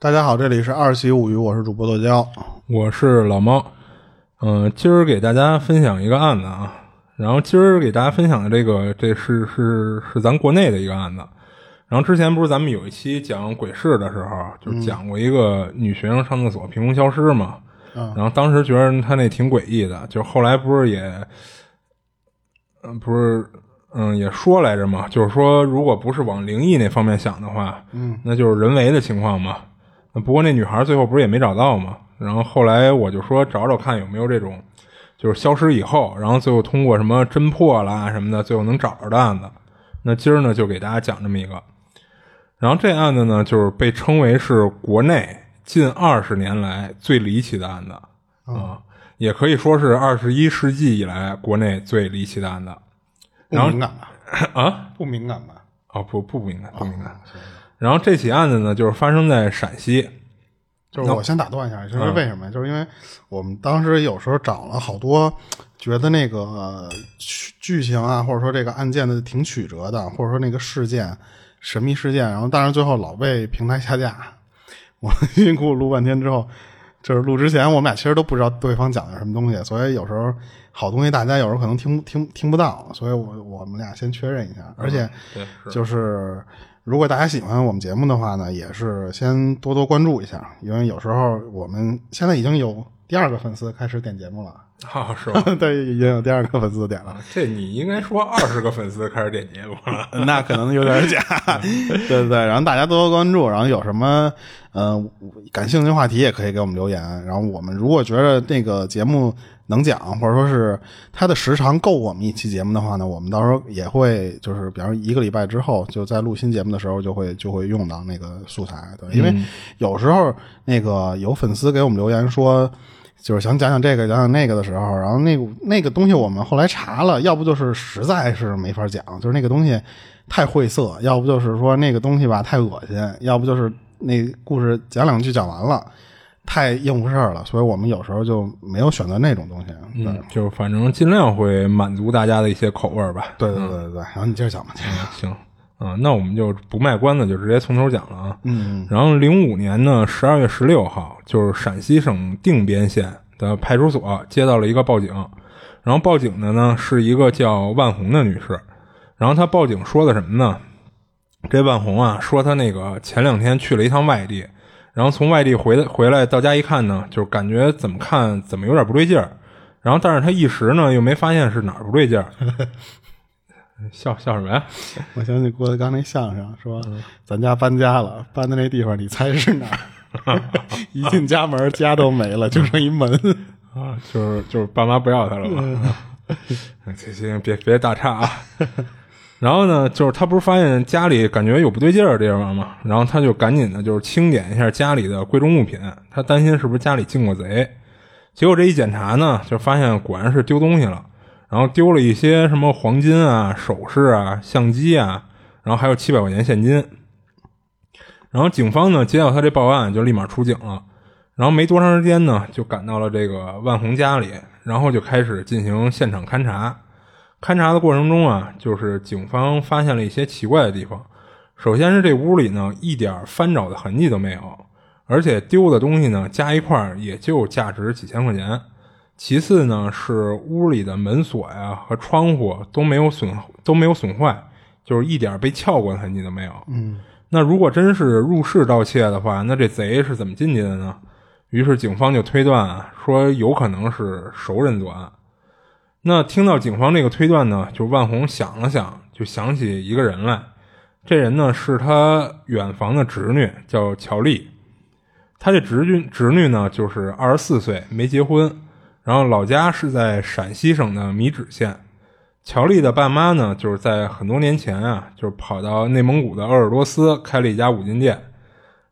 大家好，这里是二喜物语，我是主播剁椒。我是老猫，嗯、今儿给大家分享一个案子啊，然后今儿给大家分享的这个，这是是是咱国内的一个案子。然后之前不是咱们有一期讲鬼市的时候，就讲过一个女学生上厕所凭空消失嘛，然后当时觉得她那挺诡异的，就后来不是也，嗯、不是。嗯，也说来着嘛，就是说，如果不是往灵异那方面想的话，嗯，那就是人为的情况嘛。不过那女孩最后不是也没找到吗？然后后来我就说找找看有没有这种，就是消失以后，然后最后通过什么侦破啦什么的，最后能找着的案子。那今儿呢就给大家讲这么一个。然后这案子呢就是被称为是国内近二十年来最离奇的案子啊、也可以说是二十一世纪以来国内最离奇的案子。不敏感吧？啊，不敏感吧？哦不不敏感不敏感。然后这起案子呢就是发生在陕西。就是我先打断一下，就是为什么呀？就是因为我们当时有时候找了好多，觉得那个呃剧剧情啊，或者说这个案件的挺曲折的，或者说那个事件神秘事件，然后但是最后老被平台下架。我辛辛苦苦录半天之后，就是录之前我们俩其实都不知道对方讲的什么东西，所以有时候好东西大家有时候可能听听听不到，所以我我们俩先确认一下，而且就是如果大家喜欢我们节目的话呢，也是先多多关注一下，因为有时候我们现在已经有第二个粉丝开始点节目了，啊，是吧？对，已经有第二个粉丝点了。这你应该说二十个粉丝开始点节目了。那可能有点假，对对对。然后大家多多关注，然后有什么呃感兴趣的话题也可以给我们留言。然后我们如果觉得那个节目能讲，或者说是它的时长够我们一期节目的话呢，我们到时候也会就是，比方说一个礼拜之后，就在录新节目的时候就会就会用到那个素材。对，因为有时候那个有粉丝给我们留言说。就是想讲讲这个，讲讲那个的时候，然后那个那个东西我们后来查了，要不就是实在是没法讲，就是那个东西太晦涩，要不就是说那个东西吧太恶心，要不就是那故事讲两句讲完了，太应付事儿了，所以我们有时候就没有选择那种东西。对、嗯，就反正尽量会满足大家的一些口味儿吧。对对对对对，然后你接着讲吧。接着讲行，啊，那我们就不卖关子，就直接从头讲了啊。嗯，然后零五年呢，十二月十六号，就是陕西省定边县的派出所接到了一个报警，然后报警的呢是一个叫万红的女士，然后她报警说的什么呢？这万红啊说她那个前两天去了一趟外地，然后从外地回来回来到家一看呢，就感觉怎么看怎么有点不对劲儿，然后但是他一时呢又没发现是哪儿不对劲儿，笑笑什么呀？我想起郭德纲那相声说，咱家搬家了，搬的那地方你猜是哪儿？一进家门，家都没了，就剩一门。啊，就是就是爸妈不要他了嘛。行行，别别打岔啊。然后呢，就是他不是发现家里感觉有不对劲儿的地方吗，然后他就赶紧的就是清点一下家里的贵重物品，他担心是不是家里进过贼。结果这一检查呢，就发现果然是丢东西了，然后丢了一些什么黄金啊、首饰啊、相机啊，然后还有七百块钱现金。然后警方呢接到他这报案，就立马出警了。然后没多长时间呢，就赶到了这个万红家里，然后就开始进行现场勘查。勘查的过程中啊，就是警方发现了一些奇怪的地方。首先是这屋里呢，一点翻找的痕迹都没有，而且丢的东西呢，加一块儿也就价值几千块钱。其次呢，是屋里的门锁呀和窗户都没有损都没有损坏，就是一点被撬过的痕迹都没有。嗯，那如果真是入室盗窃的话，那这贼是怎么进去的呢？于是警方就推断啊，说有可能是熟人作案。那听到警方这个推断呢，就万红想了想，就想起一个人来。这人呢是他远房的侄女，叫乔丽。他这侄女侄女呢就是二十四岁，没结婚，然后老家是在陕西省的米脂县。乔丽的爸妈呢，就是在很多年前啊，就是跑到内蒙古的鄂尔多斯开了一家五金店，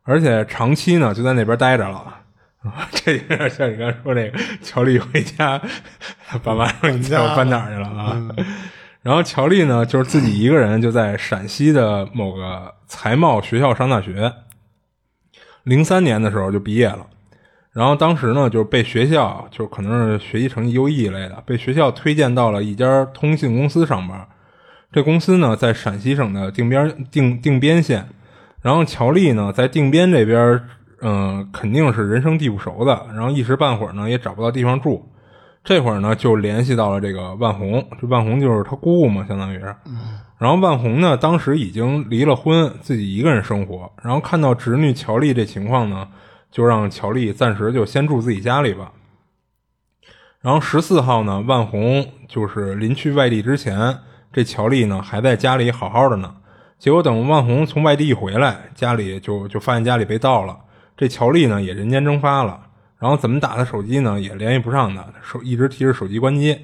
而且长期呢就在那边待着了。这有点像你刚才说那个乔丽回家，爸妈说你叫我搬哪儿去了啊？然后乔丽呢，就是自己一个人就在陕西的某个财贸学校上大学。零三年的时候就毕业了，然后当时呢，就是被学校，就是可能是学习成绩优异一类的，被学校推荐到了一家通信公司上班。这公司呢，在陕西省的定边定定边县。然后乔丽呢，在定边这边嗯、肯定是人生地不熟的，然后一时半会儿呢也找不到地方住。这会儿呢就联系到了这个万红，这万红就是他姑姑嘛，相当于是。然后万红呢当时已经离了婚，自己一个人生活。然后看到侄女乔丽这情况呢，就让乔丽暂时就先住自己家里吧。然后十四号呢，万红就是临去外地之前，这乔丽呢还在家里好好的呢。结果等万红从外地一回来，家里就就发现家里被盗了。这乔丽呢也人间蒸发了。然后怎么打他手机呢，也联系不上他，手一直提着手机关机。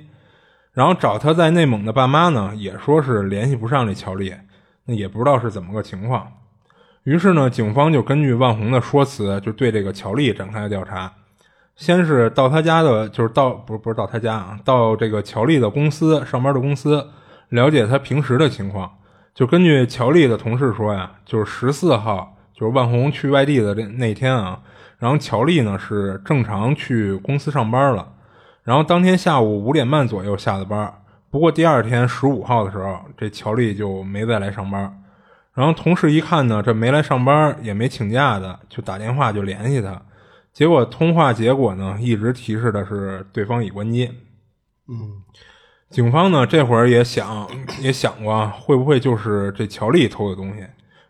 然后找他在内蒙的爸妈呢，也说是联系不上这乔丽，那也不知道是怎么个情况。于是呢，警方就根据万红的说辞，就对这个乔丽展开了调查。先是到他家的，就是到不是不是到他家啊，到这个乔丽的公司上班的公司，了解他平时的情况。就根据乔丽的同事说呀，就是十四号，就是万红去外地的这那天啊，然后乔丽呢是正常去公司上班了，然后当天下午五点半左右下的班。不过第二天十五号的时候，这乔丽就没再来上班。然后同事一看呢，这没来上班也没请假的，就打电话就联系他。结果通话结果呢，一直提示的是对方已关机。嗯，警方呢这会儿也想也想过，会不会就是这乔丽偷的东西，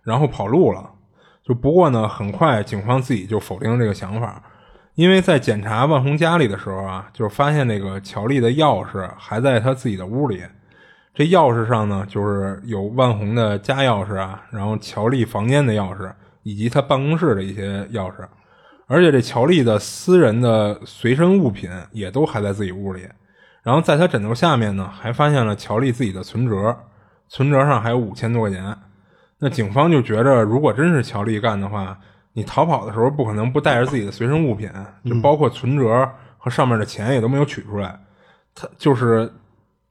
然后跑路了？就不过呢，很快警方自己就否定了这个想法，因为在检查万红家里的时候啊，就发现那个乔丽的钥匙还在他自己的屋里，这钥匙上呢就是有万红的家钥匙啊，然后乔丽房间的钥匙以及他办公室的一些钥匙。而且这乔丽的私人的随身物品也都还在自己屋里，然后在他枕头下面呢，还发现了乔丽自己的存折，存折上还有五千多块钱。那警方就觉着，如果真是乔丽干的话，你逃跑的时候不可能不带着自己的随身物品，就包括存折和上面的钱也都没有取出来。他就是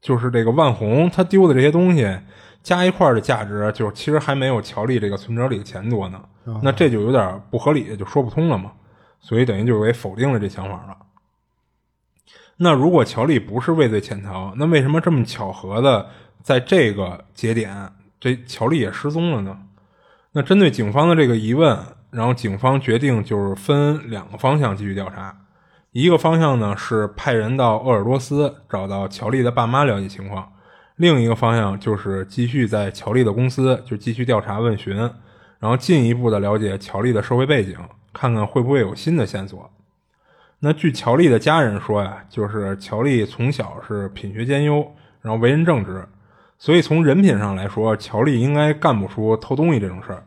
就是这个万红他丢的这些东西加一块儿的价值，就其实还没有乔丽这个存折里的钱多呢。那这就有点不合理，就说不通了嘛。所以等于就给否定了这想法了。那如果乔丽不是畏罪潜逃，那为什么这么巧合的在这个节点，这乔丽也失踪了呢？那针对警方的这个疑问，然后警方决定就是分两个方向继续调查。一个方向呢是派人到鄂尔多斯找到乔丽的爸妈了解情况，另一个方向就是继续在乔丽的公司就继续调查问询，然后进一步的了解乔丽的社会背景。看看会不会有新的线索。那据乔丽的家人说呀，就是乔丽从小是品学兼优，然后为人正直，所以从人品上来说，乔丽应该干不出偷东西这种事儿。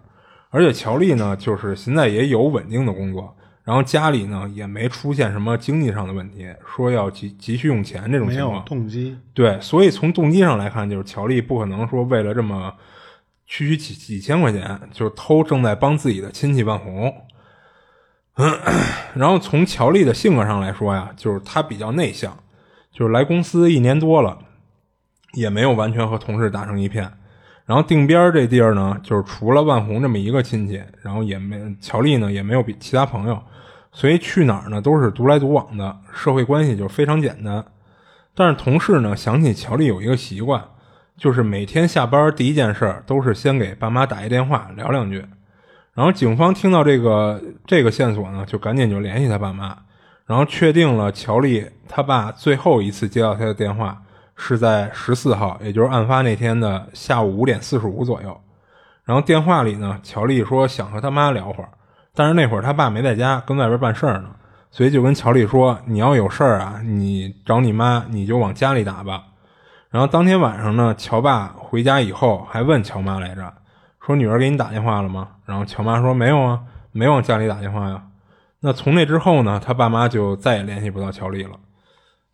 而且乔丽呢，就是现在也有稳定的工作，然后家里呢也没出现什么经济上的问题，说要急急需用钱这种情况。动机对，所以从动机上来看，就是乔丽不可能说为了这么区区几几千块钱就偷正在帮自己的亲戚万红。然后从乔丽的性格上来说呀，就是她比较内向，就是来公司一年多了，也没有完全和同事打成一片。然后定边这地儿呢，就是除了万红这么一个亲戚，然后也没乔丽呢也没有比其他朋友，所以去哪儿呢都是独来独往的，社会关系就非常简单。但是同事呢想起乔丽有一个习惯，就是每天下班第一件事都是先给爸妈打一电话聊两句。然后警方听到这个这个线索呢，就赶紧就联系他爸妈，然后确定了乔丽他爸最后一次接到他的电话是在十四号，也就是案发那天的下午五点四十五左右。然后电话里呢，乔丽说想和他妈聊会儿，但是那会儿他爸没在家，跟外边办事儿呢，所以就跟乔丽说：“你要有事儿啊，你找你妈，你就往家里打吧。”然后当天晚上呢，乔爸回家以后还问乔妈来着。说女儿给你打电话了吗？然后乔妈说没有啊，没往家里打电话呀。那从那之后呢，他爸妈就再也联系不到乔丽了。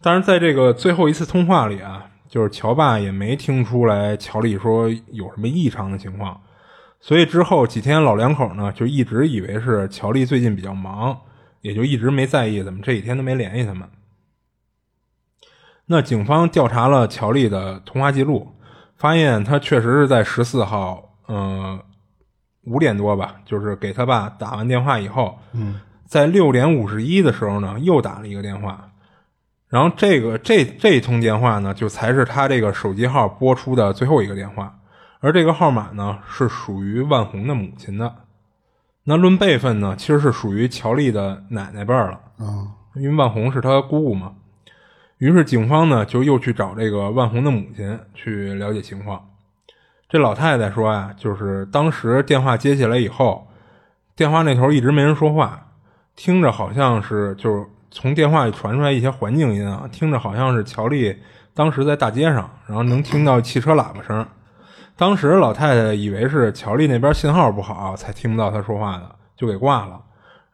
但是在这个最后一次通话里啊，就是乔爸也没听出来乔丽说有什么异常的情况，所以之后几天老两口呢就一直以为是乔丽最近比较忙，也就一直没在意怎么这几天都没联系他们。那警方调查了乔丽的通话记录，发现她确实是在十四号。嗯，五点多吧，就是给他爸打完电话以后，嗯，在六点五十一的时候呢，又打了一个电话，然后这个这这通电话呢，就才是他这个手机号拨出的最后一个电话，而这个号码呢，是属于万红的母亲的，那论辈分呢，其实是属于乔丽的奶奶辈儿了，啊，因为万红是他姑姑嘛。于是警方呢就又去找这个万红的母亲去了解情况。这老太太说呀，就是当时电话接起来以后，电话那头一直没人说话，听着好像是就是从电话里传出来一些环境音啊，听着好像是乔丽当时在大街上，然后能听到汽车喇叭声。当时老太太以为是乔丽那边信号不好，才听不到她说话的，就给挂了。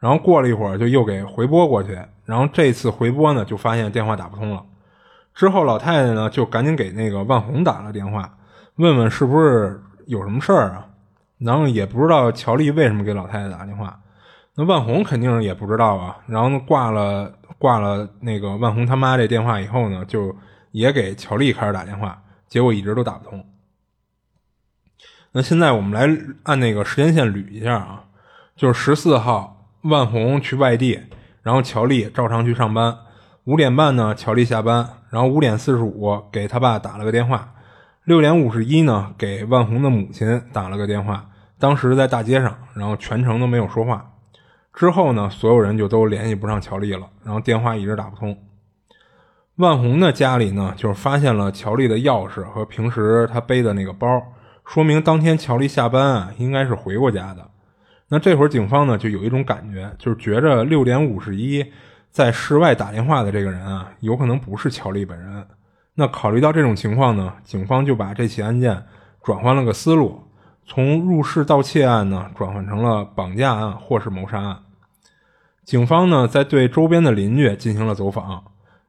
然后过了一会儿，就又给回拨过去。然后这次回拨呢，就发现电话打不通了。之后老太太呢，就赶紧给那个万红打了电话，问问是不是有什么事儿啊。然后也不知道乔丽为什么给老太太打电话。那万红肯定也不知道啊。然后挂了挂了那个万红他妈这电话以后呢，就也给乔丽开始打电话，结果一直都打不通。那现在我们来按那个时间线捋一下啊，就是十四号，万红去外地，然后乔丽照常去上班。五点半呢，乔丽下班，然后五点四十五给他爸打了个电话，六点五十一呢给万红的母亲打了个电话，当时在大街上，然后全程都没有说话。之后呢，所有人就都联系不上乔丽了，然后电话一直打不通。万红的家里呢，就是发现了乔丽的钥匙和平时她背的那个包。说明当天乔丽下班啊，应该是回过家的。那这会儿警方呢，就有一种感觉，就是觉着六点五十一在室外打电话的这个人啊，有可能不是乔丽本人。那考虑到这种情况呢，警方就把这起案件转换了个思路，从入室盗窃案呢，转换成了绑架案或是谋杀案。警方呢，在对周边的邻居进行了走访，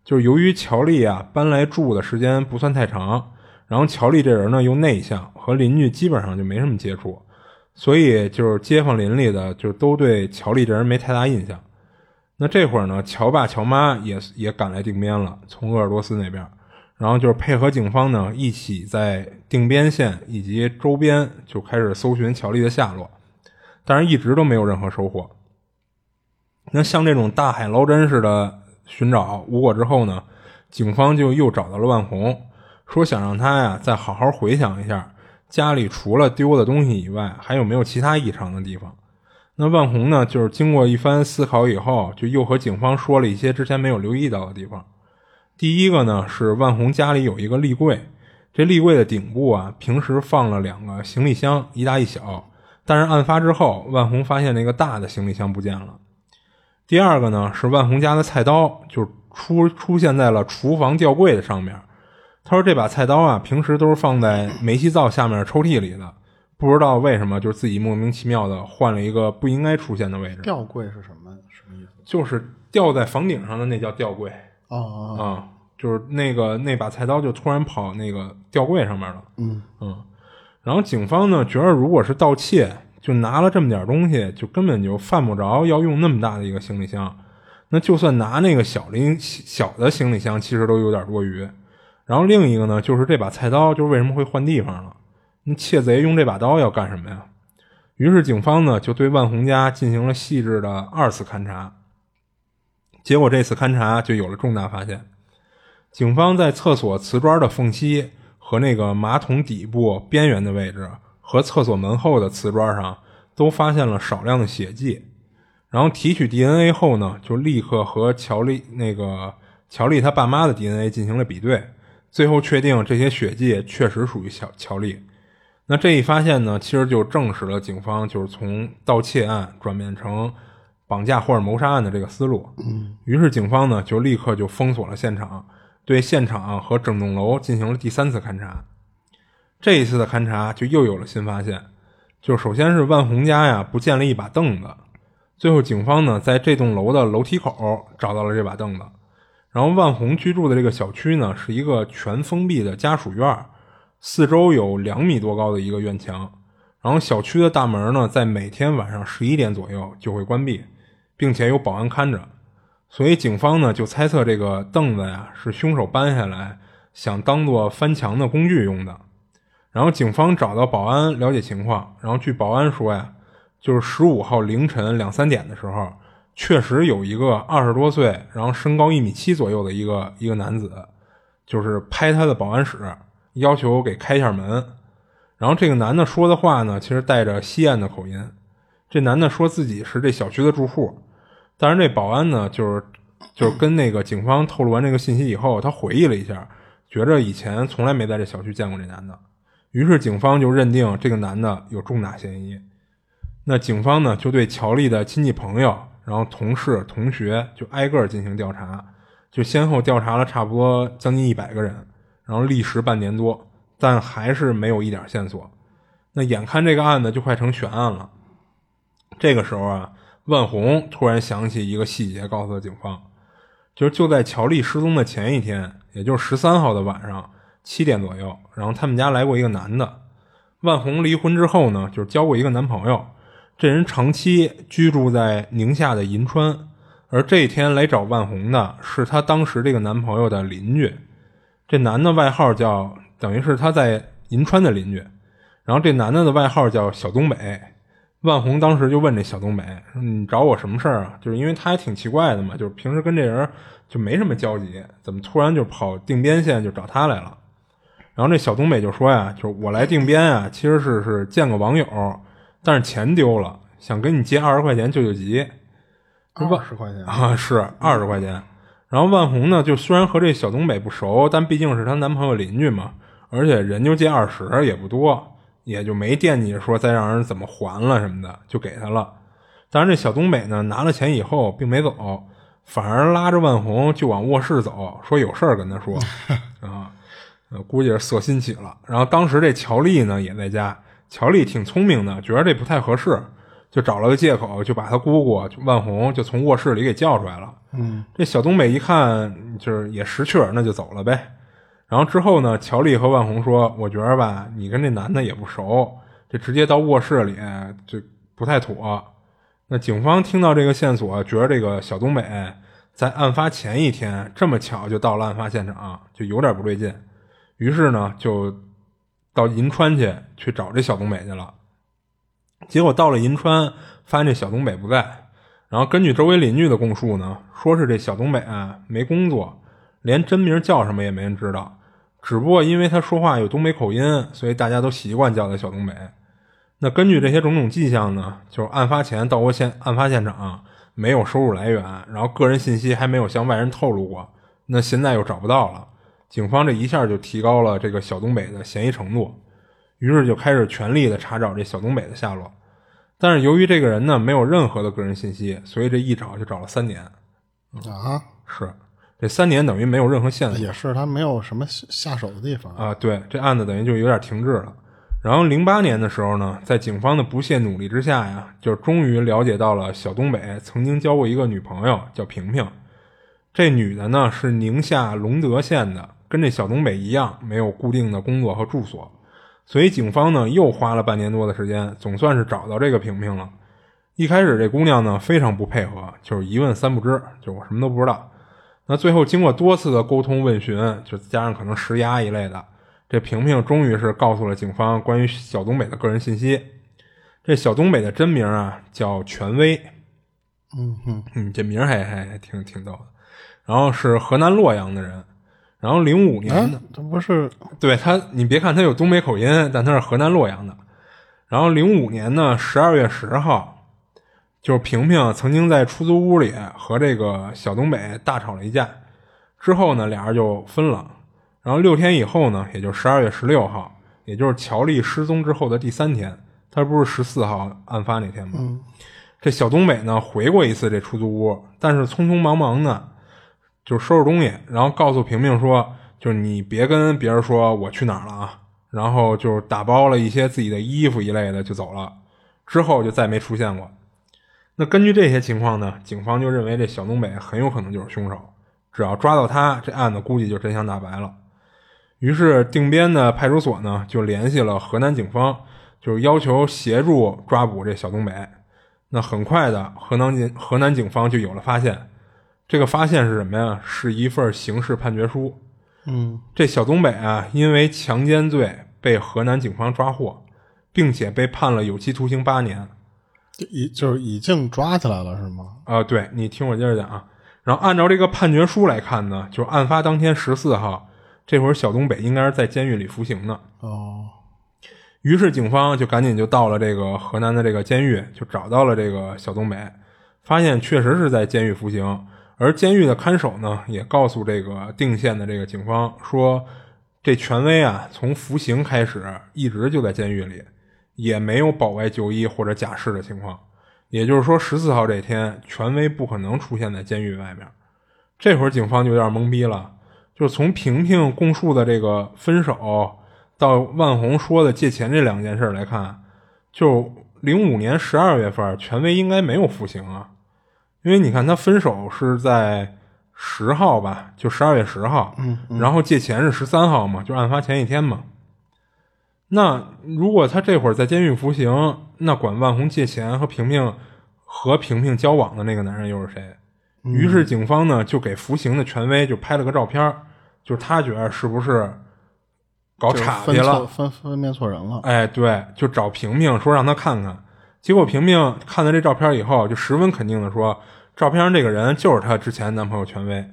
就是由于乔丽啊搬来住的时间不算太长。然后乔丽这人呢又内向，和邻居基本上就没什么接触，所以就是街坊邻里的就都对乔丽这人没太大印象。那这会儿呢，乔爸乔妈也也赶来定边了，从鄂尔多斯那边，然后就是配合警方呢一起在定边县以及周边就开始搜寻乔丽的下落，但是一直都没有任何收获。那像这种大海捞针似的寻找无果之后呢，警方就又找到了万红。说想让他呀再好好回想一下家里除了丢的东西以外，还有没有其他异常的地方。那万红呢，就是经过一番思考以后，就又和警方说了一些之前没有留意到的地方。第一个呢是万红家里有一个立柜，这立柜的顶部啊，平时放了两个行李箱，一大一小。但是案发之后，万红发现那个大的行李箱不见了。第二个呢是万红家的菜刀，就出出现在了厨房吊柜的上面。他说：“这把菜刀啊，平时都是放在煤气灶下面抽屉里的，不知道为什么，就是自己莫名其妙的换了一个不应该出现的位置。吊柜是什么什么意思？就是吊在房顶上的那叫吊柜啊啊，就是那个那把菜刀就突然跑那个吊柜上面了。嗯嗯，然后警方呢觉得，如果是盗窃，就拿了这么点东西，就根本就犯不着要用那么大的一个行李箱。那就算拿那个小零小的行李箱，其实都有点多余。”然后另一个呢，就是这把菜刀，就是为什么会换地方了？那窃贼用这把刀要干什么呀？于是警方呢就对万红家进行了细致的二次勘查。结果这次勘查就有了重大发现：警方在厕所瓷砖的缝隙和那个马桶底部边缘的位置，和厕所门后的瓷砖上都发现了少量的血迹。然后提取 DNA 后呢，就立刻和乔丽那个乔丽他爸妈的 DNA 进行了比对。最后确定这些血迹确实属于乔乔丽，那这一发现呢，其实就证实了警方就是从盗窃案转变成绑架或者谋杀案的这个思路。嗯，于是警方呢就立刻就封锁了现场，对现场和整栋楼进行了第三次勘查。这一次的勘查就又有了新发现，就首先是万红家呀不见了一把凳子，最后警方呢在这栋楼的楼梯口找到了这把凳子。然后万红居住的这个小区呢，是一个全封闭的家属院，四周有两米多高的一个院墙。然后小区的大门呢，在每天晚上十一点左右就会关闭，并且有保安看着。所以警方呢就猜测这个凳子呀是凶手搬下来想当做翻墙的工具用的。然后警方找到保安了解情况，然后据保安说呀，就是十五号凌晨两三点的时候。确实有一个二十多岁，然后身高一米七左右的一个一个男子，就是拍他的保安室，要求给开一下门。然后这个男的说的话呢，其实带着西安的口音。这男的说自己是这小区的住户，但是这保安呢，就是就是跟那个警方透露完这个信息以后，他回忆了一下，觉着以前从来没在这小区见过这男的，于是警方就认定这个男的有重大嫌疑。那警方呢，就对乔丽的亲戚朋友、然后同事、同学就挨个进行调查，就先后调查了差不多将近一百个人，然后历时半年多，但还是没有一点线索。那眼看这个案子就快成悬案了，这个时候啊，万红突然想起一个细节，告诉了警方，就是就在乔丽失踪的前一天，也就是十三号的晚上七点左右，然后他们家来过一个男的。万红离婚之后呢，就是交过一个男朋友，这人长期居住在宁夏的银川，而这一天来找万红的是她当时这个男朋友的邻居，这男的外号叫，等于是他在银川的邻居。然后这男的的外号叫小东北，万红当时就问这小东北：“你找我什么事儿啊？”就是因为他还挺奇怪的嘛，就是平时跟这人就没什么交集，怎么突然就跑定边县就找他来了？然后这小东北就说呀：“就是我来定边啊，其实是是见个网友，但是钱丢了，想跟你借二十块钱救救急。”二十块钱啊，是二十块钱。然后万红呢，就虽然和这小东北不熟，但毕竟是她男朋友邻居嘛，而且人就借二十也不多。也就没惦记说再让人怎么还了什么的，就给他了。但是这小东北呢，拿了钱以后并没走，反而拉着万红就往卧室走，说有事儿跟他说 啊，估计是色心起了。然后当时这乔丽呢也在家，乔丽挺聪明的，觉得这不太合适，就找了个借口，就把他姑姑万红就从卧室里给叫出来了。嗯，这小东北一看就是也识趣，那就走了呗。然后之后呢？乔丽和万红说：“我觉得吧，你跟这男的也不熟，这直接到卧室里就不太妥。”那警方听到这个线索，觉得这个小东北在案发前一天这么巧就到了案发现场，就有点不对劲。于是呢，就到银川去去找这小东北去了。结果到了银川，发现这小东北不在。然后根据周围邻居的供述呢，说是这小东北啊没工作，连真名叫什么也没人知道。只不过因为他说话有东北口音，所以大家都习惯叫他小东北。那根据这些种种迹象呢，就是案发前到过现案发现场，没有收入来源，然后个人信息还没有向外人透露过。那现在又找不到了，警方这一下就提高了这个小东北的嫌疑程度，于是就开始全力的查找这小东北的下落。但是由于这个人呢没有任何的个人信息，所以这一找就找了三年。啊，是。这三年等于没有任何线索，也是他没有什么下手的地方啊。对，这案子等于就有点停滞了。然后零八年的时候呢，在警方的不懈努力之下呀，就终于了解到了小东北曾经交过一个女朋友，叫萍萍。这女的呢是宁夏隆德县的，跟这小东北一样，没有固定的工作和住所。所以警方呢又花了半年多的时间，总算是找到这个萍萍了。一开始这姑娘呢非常不配合，就是一问三不知，就我什么都不知道。那最后经过多次的沟通问询，就加上可能施压一类的，这萍萍终于是告诉了警方关于小东北的个人信息。这小东北的真名啊叫权威，嗯哼，嗯，这名还还挺挺逗的。然后是河南洛阳的人，然后零五年的，这不是对他，你别看他有东北口音，但他是河南洛阳的。然后零五年呢十二月十号。就是萍萍曾经在出租屋里和这个小东北大吵了一架，之后呢，俩人就分了。然后六天以后呢，也就十二月十六号，也就是乔丽失踪之后的第三天，他不是十四号案发那天吗？这小东北呢回过一次这出租屋，但是匆匆忙忙的就收拾东西，然后告诉平平说：“就是你别跟别人说我去哪儿了啊。”然后就打包了一些自己的衣服一类的就走了，之后就再没出现过。那根据这些情况呢，警方就认为这小东北很有可能就是凶手，只要抓到他，这案子估计就真相大白了。于是定边的派出所呢就联系了河南警方，就是要求协助抓捕这小东北。那很快的，河南警河南警方就有了发现，这个发现是什么呀？是一份刑事判决书。嗯，这小东北啊，因为强奸罪被河南警方抓获，并且被判了有期徒刑八年。已就是已经抓起来了是吗？啊，对你听我接着讲啊。然后按照这个判决书来看呢，就是案发当天十四号，这会儿小东北应该是在监狱里服刑呢。哦。于是警方就赶紧就到了这个河南的这个监狱，就找到了这个小东北，发现确实是在监狱服刑。而监狱的看守呢，也告诉这个定县的这个警方说，这权威啊，从服刑开始一直就在监狱里，也没有保外就医或者假释的情况。也就是说，十四号这天，权威不可能出现在监狱外面。这会儿警方就有点懵逼了，就是从萍萍供述的这个分手。到万红说的借钱这两件事来看，就零五年十二月份，权威应该没有服刑啊，因为你看他分手是在十号吧，就十二月十号，嗯，然后借钱是十三号嘛，就案发前一天嘛。那如果他这会儿在监狱服刑，那管万红借钱和平平和平平交往的那个男人又是谁？于是警方呢就给服刑的权威就拍了个照片，就是他觉得是不是？搞岔劈了，分分辨错人了。哎，对，就找平平说让他看看。结果萍萍看了这照片以后，就十分肯定的说，照片上这个人就是她之前男朋友权威。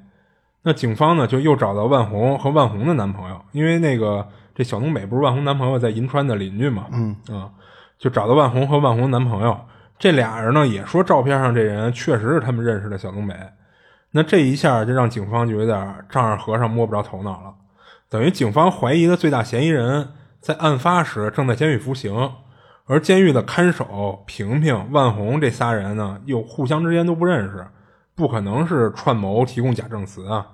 那警方呢，就又找到万红和万红的男朋友，因为那个这小东北不是万红男朋友在银川的邻居嘛，嗯啊，就找到万红和万红男朋友这俩人呢，也说照片上这人确实是他们认识的小东北。那这一下就让警方就有点丈二和尚摸不着头脑了。等于警方怀疑的最大嫌疑人，在案发时正在监狱服刑，而监狱的看守平平、万红这仨人呢，又互相之间都不认识，不可能是串谋提供假证词啊。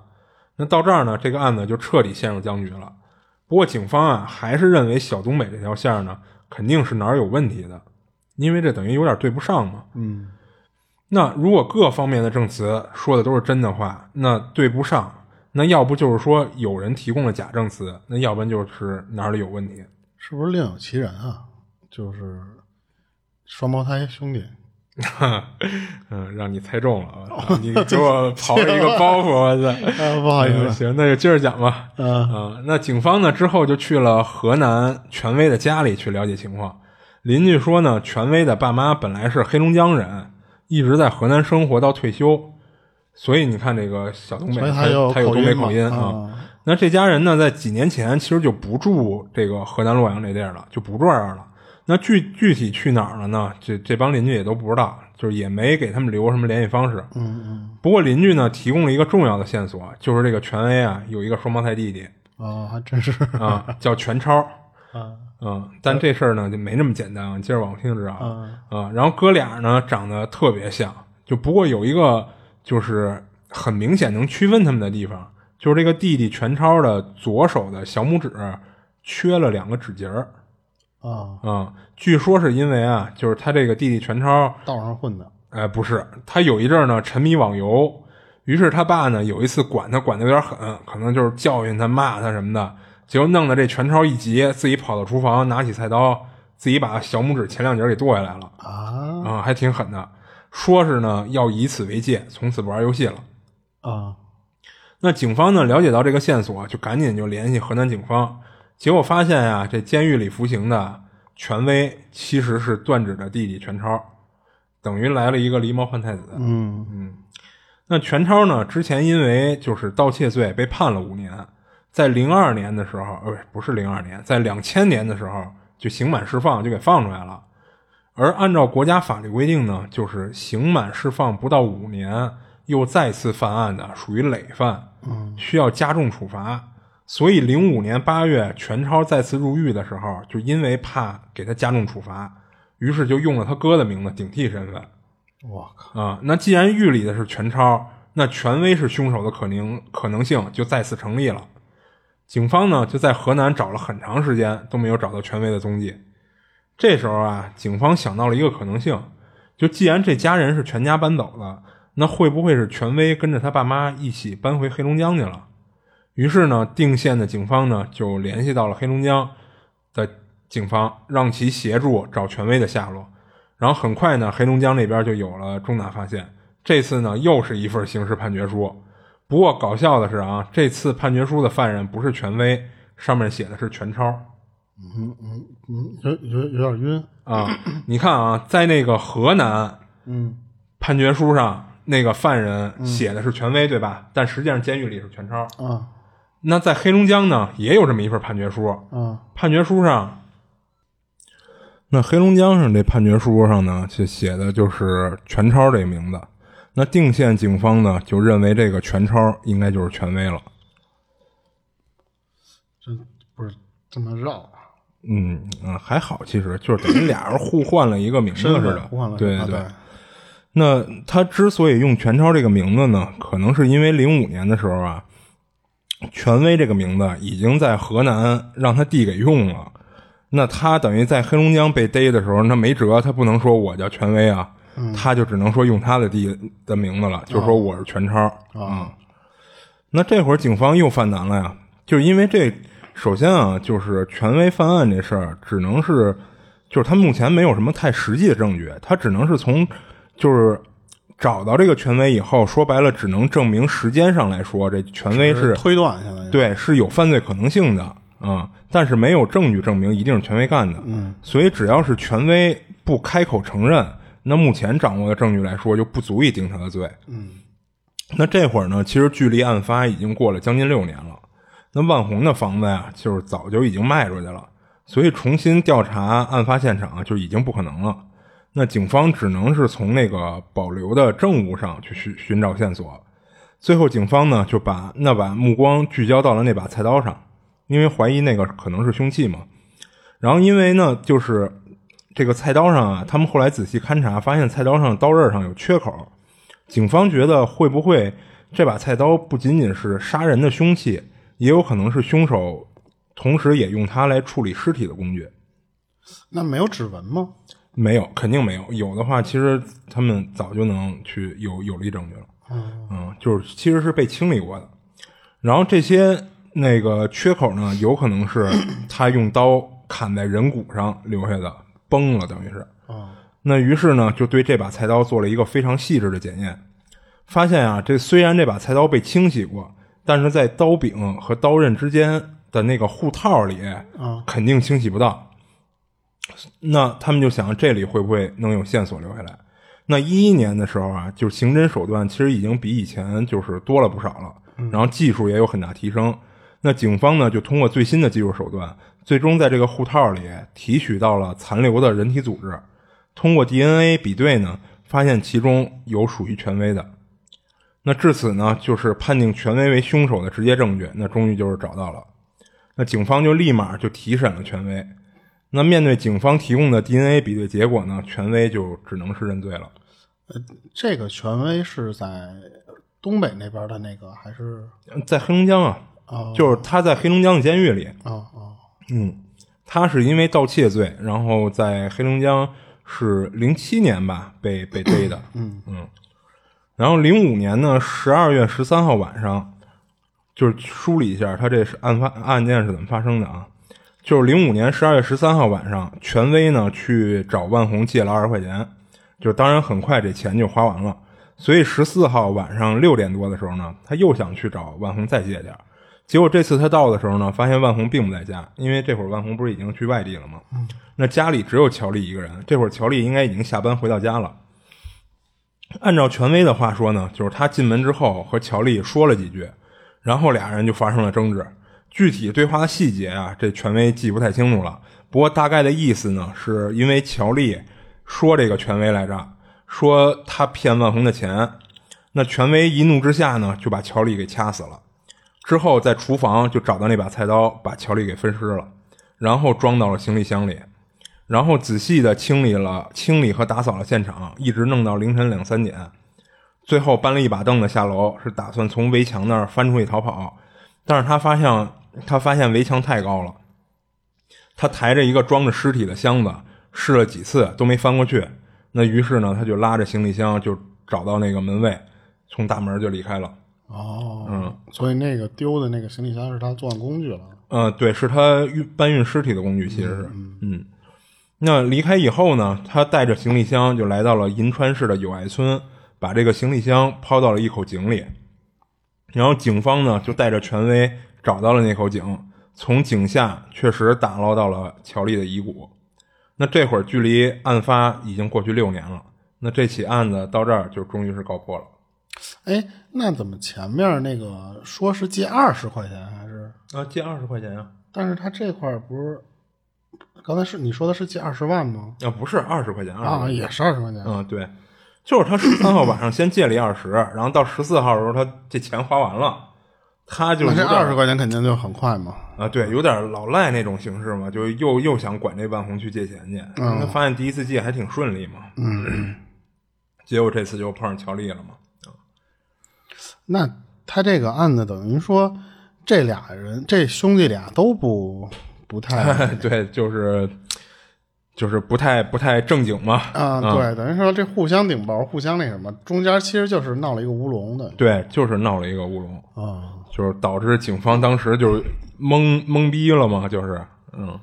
那到这儿呢，这个案子就彻底陷入僵局了。不过警方啊，还是认为小东北这条线呢，肯定是哪儿有问题的，因为这等于有点对不上嘛。嗯，那如果各方面的证词说的都是真的话，那对不上。那要不就是说有人提供了假证词，那要不然就是哪里有问题，是不是另有其人啊？就是双胞胎兄弟，嗯，让你猜中了啊！你给我刨了一个包袱，我操！不好意思，行，那就接着讲吧。啊，那警方呢之后就去了河南权威的家里去了解情况。邻居说呢，权威的爸妈本来是黑龙江人，一直在河南生活到退休。所以你看，这个小东北，他他有东北口音啊。那这家人呢，在几年前其实就不住这个河南洛阳这地儿了，就不住这儿了。那具具体去哪儿了呢？这这帮邻居也都不知道，就是也没给他们留什么联系方式。嗯嗯。不过邻居呢，提供了一个重要的线索，就是这个权威啊，有一个双胞胎弟弟。哦，还真是啊，叫全超。啊嗯，但这事儿呢，就没那么简单啊。接着往后听就知道啊。啊，然后哥俩呢，长得特别像，就不过有一个。就是很明显能区分他们的地方，就是这个弟弟全超的左手的小拇指缺了两个指节儿啊啊！据说是因为啊，就是他这个弟弟全超道上混的，哎，不是，他有一阵儿呢沉迷网游，于是他爸呢有一次管他管的有点狠，可能就是教训他骂他什么的，结果弄得这全超一急，自己跑到厨房拿起菜刀，自己把小拇指前两节给剁下来了啊啊，还挺狠的。说是呢，要以此为戒，从此不玩游戏了。啊，那警方呢了解到这个线索，就赶紧就联系河南警方，结果发现呀，这监狱里服刑的权威其实是段指的弟弟全超，等于来了一个狸猫换太子。嗯嗯，那全超呢，之前因为就是盗窃罪被判了五年，在零二年的时候，呃，不是零二年，在两千年的时候就刑满释放，就给放出来了。而按照国家法律规定呢，就是刑满释放不到五年又再次犯案的，属于累犯，需要加重处罚。所以零五年八月，全超再次入狱的时候，就因为怕给他加重处罚，于是就用了他哥的名字顶替身份。我靠啊！那既然狱里的是全超，那权威是凶手的可能可能性就再次成立了。警方呢就在河南找了很长时间，都没有找到权威的踪迹。这时候啊，警方想到了一个可能性，就既然这家人是全家搬走了，那会不会是权威跟着他爸妈一起搬回黑龙江去了？于是呢，定县的警方呢就联系到了黑龙江的警方，让其协助找权威的下落。然后很快呢，黑龙江那边就有了重大发现。这次呢，又是一份刑事判决书。不过搞笑的是啊，这次判决书的犯人不是权威，上面写的是全超。嗯嗯嗯，有有有点晕啊！你看啊，在那个河南，嗯，判决书上那个犯人写的是权威，对吧？但实际上监狱里是全超啊。那在黑龙江呢，也有这么一份判决书啊。判决书上那黑龙江省这判决书上呢，写写的就是全超这个名字。那定县警方呢，就认为这个全超应该就是权威了。这不是这么绕啊？嗯嗯，还好，其实就是等于俩人互换了一个名字似的。互换了，对对。那他之所以用全超这个名字呢，可能是因为零五年的时候啊，权威这个名字已经在河南让他弟给用了。那他等于在黑龙江被逮的时候，那没辙，他不能说我叫权威啊，他就只能说用他的弟的名字了，就说我是全超啊。那这会儿警方又犯难了呀，就是因为这，首先啊，就是权威犯案这事儿，只能是，就是他目前没有什么太实际的证据，他只能是从。就是找到这个权威以后，说白了，只能证明时间上来说，这权威是推断，相当于对是有犯罪可能性的啊，但是没有证据证明一定是权威干的。嗯，所以只要是权威不开口承认，那目前掌握的证据来说，就不足以定他的罪。嗯，那这会儿呢，其实距离案发已经过了将近六年了。那万红的房子呀，就是早就已经卖出去了，所以重新调查案发现场就已经不可能了。那警方只能是从那个保留的证物上去寻寻找线索，最后警方呢就把那把目光聚焦到了那把菜刀上，因为怀疑那个可能是凶器嘛。然后因为呢，就是这个菜刀上啊，他们后来仔细勘察，发现菜刀上刀刃上有缺口，警方觉得会不会这把菜刀不仅仅是杀人的凶器，也有可能是凶手同时也用它来处理尸体的工具。那没有指纹吗？没有，肯定没有。有的话，其实他们早就能去有有力证据了。嗯，就是其实是被清理过的。然后这些那个缺口呢，有可能是他用刀砍在人骨上留下的，崩了，等于是。那于是呢，就对这把菜刀做了一个非常细致的检验，发现啊，这虽然这把菜刀被清洗过，但是在刀柄和刀刃之间的那个护套里，肯定清洗不到。那他们就想，这里会不会能有线索留下来？那一一年的时候啊，就是刑侦手段其实已经比以前就是多了不少了，然后技术也有很大提升。那警方呢，就通过最新的技术手段，最终在这个护套里提取到了残留的人体组织，通过 DNA 比对呢，发现其中有属于权威的。那至此呢，就是判定权威为凶手的直接证据，那终于就是找到了。那警方就立马就提审了权威。那面对警方提供的 DNA 比对结果呢？权威就只能是认罪了。呃，这个权威是在东北那边的那个，还是在黑龙江啊？哦，就是他在黑龙江的监狱里。哦哦，嗯，他是因为盗窃罪，然后在黑龙江是零七年吧被被 逮的。嗯嗯，然后零五年呢，十二月十三号晚上，就是梳理一下他这是案发案件是怎么发生的啊？就是零五年十二月十三号晚上，权威呢去找万红借了二十块钱，就当然很快这钱就花完了。所以十四号晚上六点多的时候呢，他又想去找万红再借点结果这次他到的时候呢，发现万红并不在家，因为这会儿万红不是已经去外地了吗？那家里只有乔丽一个人。这会儿乔丽应该已经下班回到家了。按照权威的话说呢，就是他进门之后和乔丽说了几句，然后俩人就发生了争执。具体对话的细节啊，这权威记不太清楚了。不过大概的意思呢，是因为乔丽说这个权威来着，说他骗万红的钱。那权威一怒之下呢，就把乔丽给掐死了。之后在厨房就找到那把菜刀，把乔丽给分尸了，然后装到了行李箱里，然后仔细的清理了、清理和打扫了现场，一直弄到凌晨两三点。最后搬了一把凳子下楼，是打算从围墙那儿翻出去逃跑，但是他发现。他发现围墙太高了，他抬着一个装着尸体的箱子，试了几次都没翻过去。那于是呢，他就拉着行李箱就找到那个门卫，从大门就离开了。哦，嗯，所以那个丢的那个行李箱是他作案工具了。嗯，对，是他运搬运尸体的工具，其实是。嗯，那离开以后呢，他带着行李箱就来到了银川市的友爱村，把这个行李箱抛到了一口井里。然后警方呢就带着权威。找到了那口井，从井下确实打捞到了乔丽的遗骨。那这会儿距离案发已经过去六年了，那这起案子到这儿就终于是告破了。哎，那怎么前面那个说是借二十块钱还是啊？借二十块钱啊？但是他这块儿不是刚才是你说的是借二十万吗？啊，不是二十块钱，啊，也是二十块钱。嗯，对，就是他十三号晚上先借了一二十，然后到十四号的时候，他这钱花完了，他就那这有点二十块钱肯定就很快嘛。啊，对，有点老赖那种形式嘛，就又又想管这万红去借钱去，他发现第一次借还挺顺利嘛，嗯，结果这次就碰上乔丽了嘛，那他这个案子等于说，这俩人这兄弟俩都不不太 对，就是就是不太不太正经嘛，啊，对，等于说这互相顶包，互相那什么，中间其实就是闹了一个乌龙的。对，就是闹了一个乌龙，啊。就是导致警方当时就是懵懵逼了嘛，就是嗯。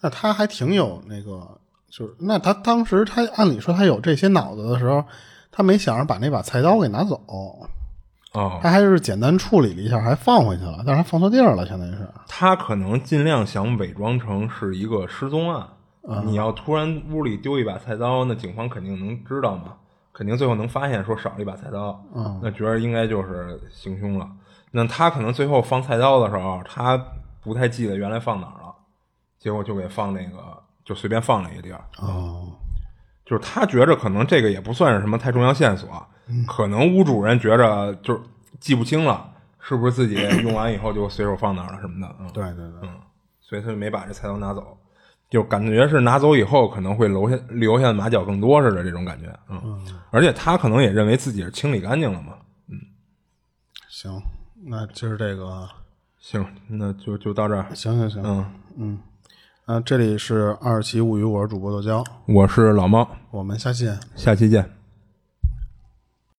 那他还挺有那个，就是那他当时他按理说他有这些脑子的时候，他没想着把那把菜刀给拿走，哦，他还是简单处理了一下，还放回去了，但是他放错地儿了，相当于是。他可能尽量想伪装成是一个失踪案。你要突然屋里丢一把菜刀，那警方肯定能知道嘛，肯定最后能发现说少了一把菜刀，嗯那觉得应该就是行凶了。那他可能最后放菜刀的时候，他不太记得原来放哪儿了，结果就给放那个，就随便放了一个地儿。哦，就是他觉着可能这个也不算是什么太重要线索，可能屋主人觉着就是记不清了，是不是自己 用完以后就随手放哪儿了什么的，嗯，对对对，嗯所以他就没把这菜刀拿走，就感觉是拿走以后可能会留下留下的马脚更多似的这种感觉，嗯，而且他可能也认为自己是清理干净了嘛，嗯。行，那今儿这个，行，那就就到这儿，行行行，嗯，嗯，啊，这里是二期物语，我是主播豆椒，我是老猫，我们下期见。下期见。